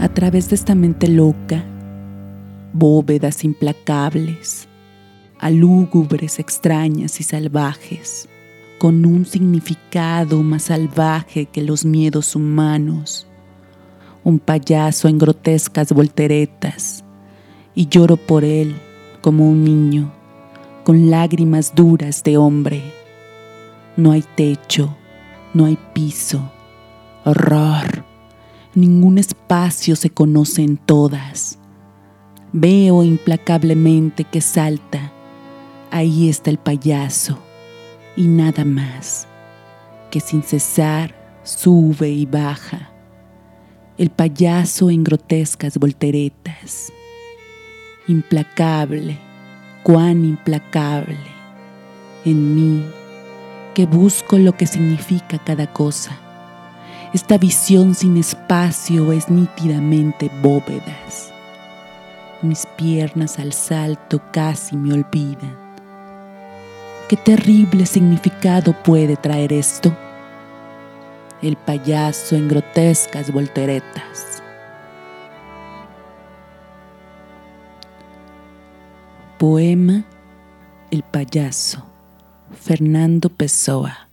a través de esta mente loca, bóvedas implacables, alúgubres, extrañas y salvajes, con un significado más salvaje que los miedos humanos, un payaso en grotescas volteretas, y lloro por él como un niño, con lágrimas duras de hombre. No hay techo, no hay piso, horror, ningún espacio se conoce en todas. Veo implacablemente que salta, ahí está el payaso, y nada más, que sin cesar sube y baja, el payaso en grotescas volteretas. Implacable, cuán implacable, en mí, que busco lo que significa cada cosa. Esta visión sin espacio es nítidamente bóvedas. Mis piernas al salto casi me olvidan. ¿Qué terrible significado puede traer esto? El payaso en grotescas volteretas. Poema El payaso, Fernando Pessoa.